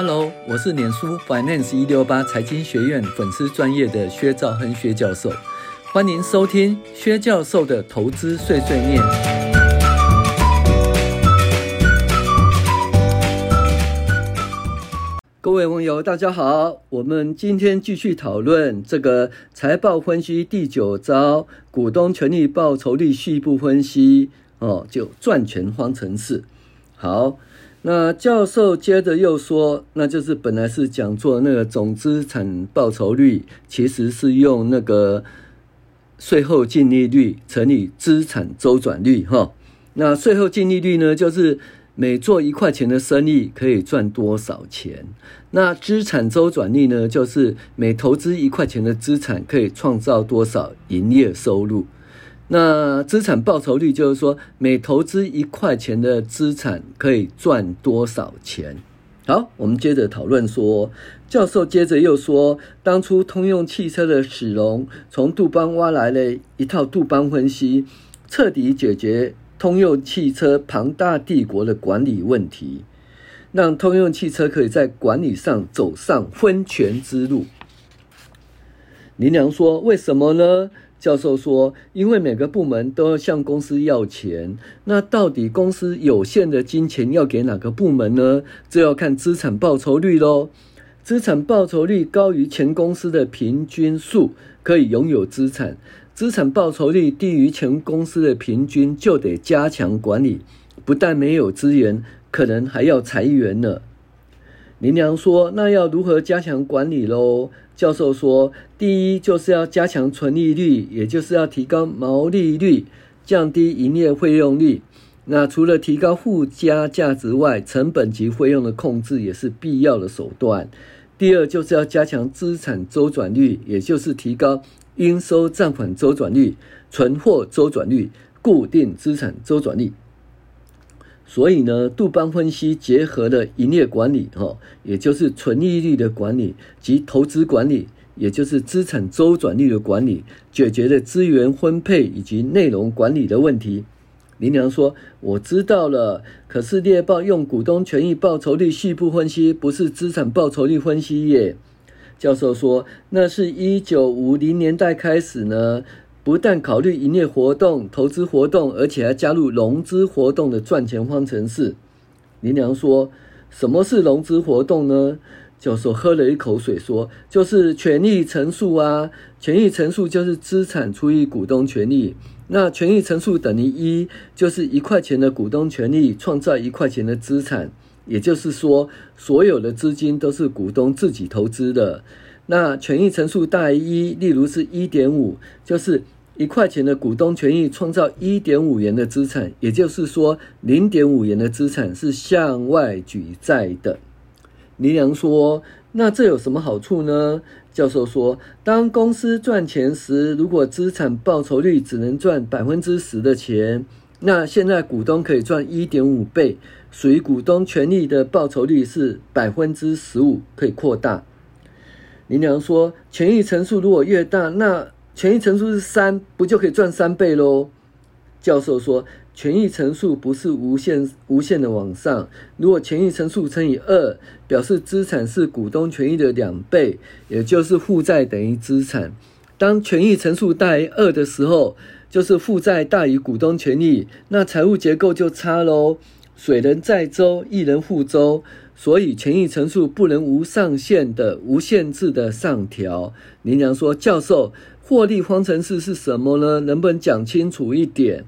Hello，我是脸书 Finance 一六八财经学院粉丝专业的薛兆亨薛教授，欢迎收听薛教授的投资碎碎念。各位网友，大家好，我们今天继续讨论这个财报分析第九招股东权益报酬率序部分析哦，就赚钱方程式。好。那教授接着又说，那就是本来是讲做那个总资产报酬率，其实是用那个税后净利率乘以资产周转率哈。那税后净利率呢，就是每做一块钱的生意可以赚多少钱。那资产周转率呢，就是每投资一块钱的资产可以创造多少营业收入。那资产报酬率就是说，每投资一块钱的资产可以赚多少钱？好，我们接着讨论说，教授接着又说，当初通用汽车的史隆从杜邦挖来了一套杜邦分析，彻底解决通用汽车庞大帝国的管理问题，让通用汽车可以在管理上走上分权之路。林良说：“为什么呢？”教授说：“因为每个部门都要向公司要钱，那到底公司有限的金钱要给哪个部门呢？这要看资产报酬率喽。资产报酬率高于全公司的平均数，可以拥有资产；资产报酬率低于全公司的平均，就得加强管理。不但没有资源，可能还要裁员呢。”林良说：“那要如何加强管理喽？”教授说：“第一就是要加强纯利率，也就是要提高毛利率，降低营业费用率。那除了提高附加价值外，成本及费用的控制也是必要的手段。第二就是要加强资产周转率，也就是提高应收账款周转率、存货周转率、固定资产周转率。”所以呢，杜邦分析结合了营业管理，哈，也就是纯利率的管理及投资管理，也就是资产周转率的管理，解决了资源分配以及内容管理的问题。林良说：“我知道了，可是猎豹用股东权益报酬率细部分析，不是资产报酬率分析耶。”教授说：“那是一九五零年代开始呢。”不但考虑营业活动、投资活动，而且还加入融资活动的赚钱方程式。林良说：“什么是融资活动呢？”教授喝了一口水说：“就是权益乘数啊，权益乘数就是资产除以股东权益。那权益乘数等于一，就是一块钱的股东权益创造一块钱的资产。也就是说，所有的资金都是股东自己投资的。那权益乘数大于一，例如是一点五，就是。”一块钱的股东权益创造一点五元的资产，也就是说，零点五元的资产是向外举债的。林良说：“那这有什么好处呢？”教授说：“当公司赚钱时，如果资产报酬率只能赚百分之十的钱，那现在股东可以赚一点五倍，属于股东权益的报酬率是百分之十五，可以扩大。”林良说：“权益乘数如果越大，那……”权益乘数是三，不就可以赚三倍喽？教授说，权益乘数不是无限无限的往上。如果权益乘数乘以二，表示资产是股东权益的两倍，也就是负债等于资产。当权益乘数大于二的时候，就是负债大于股东权益，那财务结构就差喽。水能载舟，亦能覆舟，所以权益乘数不能无上限的、无限制的上调。林良说，教授。获利方程式是什么呢？能不能讲清楚一点？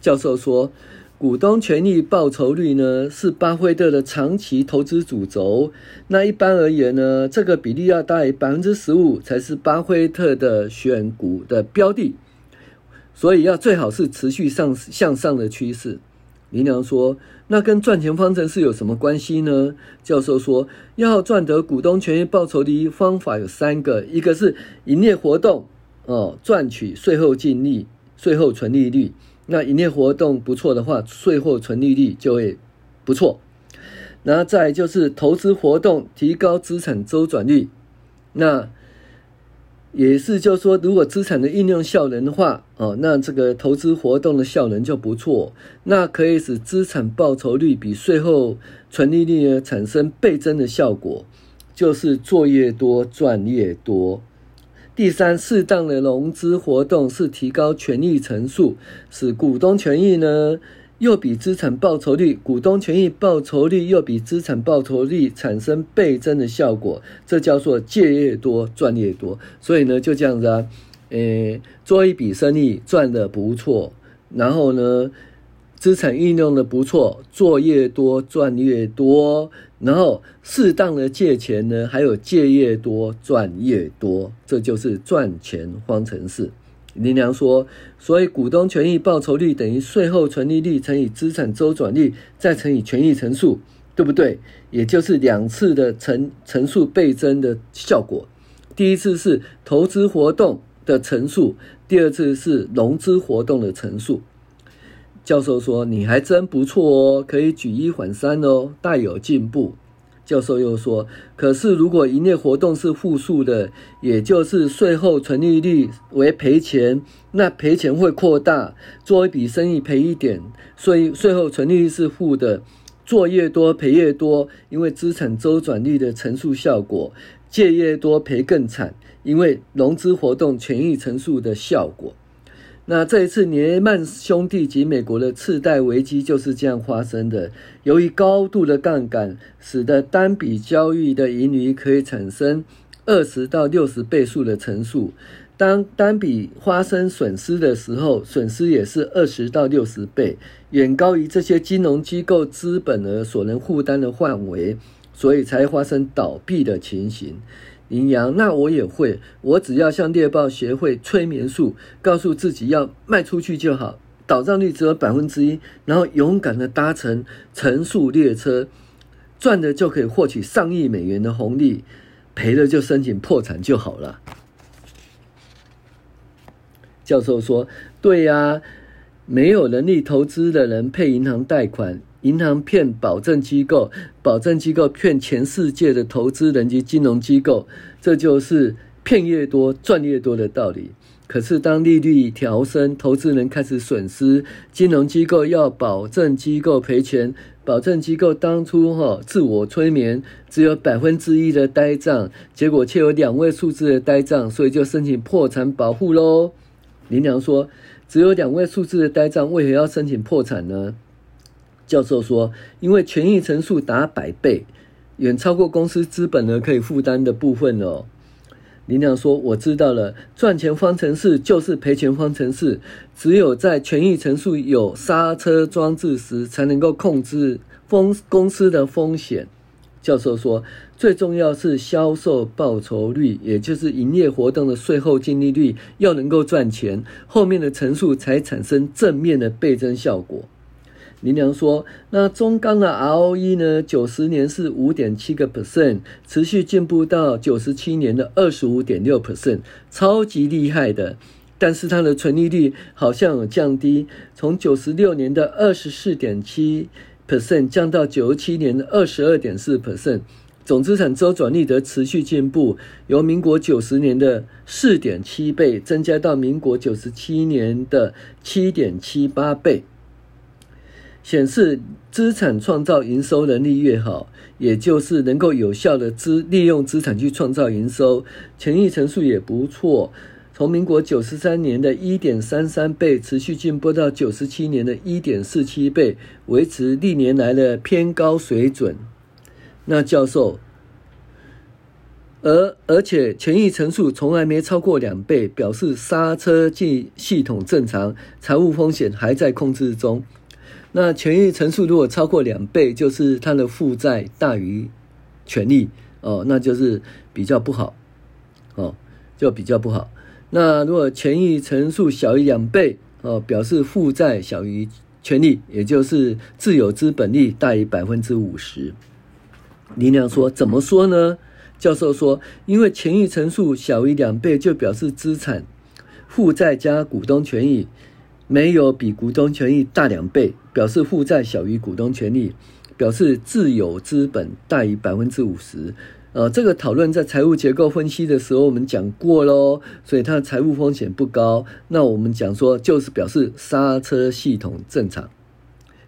教授说，股东权益报酬率呢，是巴菲特的长期投资主轴。那一般而言呢，这个比例要大于百分之十五才是巴菲特的选股的标的。所以要最好是持续上向上的趋势。林良说，那跟赚钱方程式有什么关系呢？教授说，要赚得股东权益报酬的方法有三个，一个是营业活动。哦，赚取税后净利、税后纯利率。那营业活动不错的话，税后纯利率就会不错。然后再就是投资活动，提高资产周转率。那也是，就是说，如果资产的应用效能的话，哦，那这个投资活动的效能就不错，那可以使资产报酬率比税后纯利率呢产生倍增的效果，就是做越多赚越多。第三，适当的融资活动是提高权益层数，使股东权益呢。又比资产报酬率、股东权益报酬率又比资产报酬率产生倍增的效果，这叫做借越多赚越多。所以呢，就这样子啊，诶，做一笔生意赚得不错，然后呢，资产运用的不错，做越多赚越多，然后适当的借钱呢，还有借越多赚越多，这就是赚钱方程式。林良说：“所以股东权益报酬率等于税后纯利率乘以资产周转率，再乘以权益乘数，对不对？也就是两次的乘乘数倍增的效果。第一次是投资活动的乘数，第二次是融资活动的乘数。”教授说：“你还真不错哦，可以举一反三哦，大有进步。”教授又说：“可是，如果营业活动是负数的，也就是税后纯利率为赔钱，那赔钱会扩大。做一笔生意赔一点，所以税后纯利率是负的，做越多赔越多，因为资产周转率的乘数效果；借越多赔更惨，因为融资活动权益乘数的效果。”那这一次，雷曼兄弟及美国的次贷危机就是这样发生的。由于高度的杠杆，使得单笔交易的盈余可以产生二十到六十倍数的乘数。当单笔发生损失的时候，损失也是二十到六十倍，远高于这些金融机构资本额所能负担的范围，所以才发生倒闭的情形。羚羊，那我也会，我只要像猎豹学会催眠术，告诉自己要卖出去就好，倒账率只有百分之一，然后勇敢的搭乘乘数列车，赚的就可以获取上亿美元的红利，赔了就申请破产就好了。教授说：“对呀，没有能力投资的人配银行贷款。”银行骗保证机构，保证机构骗全世界的投资人及金融机构，这就是骗越多赚越多的道理。可是当利率调升，投资人开始损失，金融机构要保证机构赔钱，保证机构当初哈自我催眠，只有百分之一的呆账，结果却有两位数字的呆账，所以就申请破产保护喽。林良说，只有两位数字的呆账，为何要申请破产呢？教授说：“因为权益乘数达百倍，远超过公司资本额可以负担的部分哦。”林亮说：“我知道了，赚钱方程式就是赔钱方程式。只有在权益乘数有刹车装置时，才能够控制风公司的风险。”教授说：“最重要是销售报酬率，也就是营业活动的税后净利率要能够赚钱，后面的乘数才产生正面的倍增效果。”林良说：“那中钢的 ROE 呢？九十年是五点七个 percent，持续进步到九十七年的二十五点六 percent，超级厉害的。但是它的纯利率好像有降低，从九十六年的二十四点七 percent 降到九十七年的二十二点四 percent。总资产周转率的持续进步，由民国九十年的四点七倍增加到民国九十七年的七点七八倍。”显示资产创造营收能力越好，也就是能够有效的资利用资产去创造营收，权益乘数也不错。从民国九十三年的一点三三倍持续进步到九十七年的一点四七倍，维持历年来的偏高水准。那教授，而而且权益乘数从来没超过两倍，表示刹车系系统正常，财务风险还在控制中。那权益乘数如果超过两倍，就是它的负债大于权利哦，那就是比较不好哦，就比较不好。那如果权益乘数小于两倍哦，表示负债小于权利，也就是自有资本利大于百分之五十。林良说：“怎么说呢？”教授说：“因为权益乘数小于两倍，就表示资产负债加股东权益。”没有比股东权益大两倍，表示负债小于股东权利；表示自有资本大于百分之五十。呃，这个讨论在财务结构分析的时候我们讲过喽，所以它的财务风险不高。那我们讲说就是表示刹车系统正常。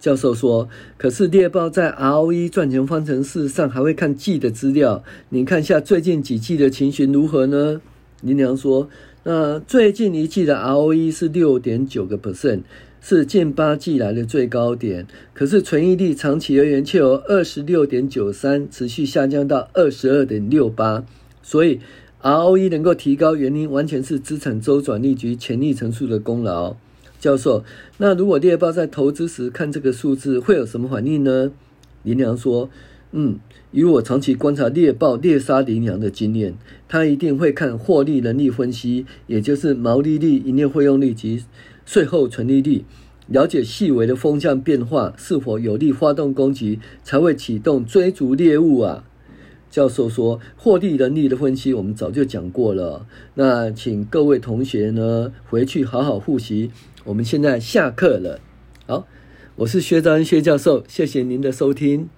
教授说，可是猎豹在 ROE 赚钱方程式上还会看季的资料，你看一下最近几季的情形如何呢？林良说，那最近一季的 ROE 是六点九个 percent。是近八季来的最高点，可是存益率长期而言却由二十六点九三持续下降到二十二点六八，所以 ROE 能够提高，原因完全是资产周转率及潜力乘数的功劳。教授，那如果猎豹在投资时看这个数字，会有什么反应呢？林良说：“嗯，以我长期观察猎豹猎杀羚羊的经验，他一定会看获利能力分析，也就是毛利率、营业费用率及。”税后纯利率，了解细微的风向变化是否有利发动攻击，才会启动追逐猎物啊。教授说，获利能力的分析我们早就讲过了，那请各位同学呢回去好好复习。我们现在下课了，好，我是薛兆亨薛教授，谢谢您的收听。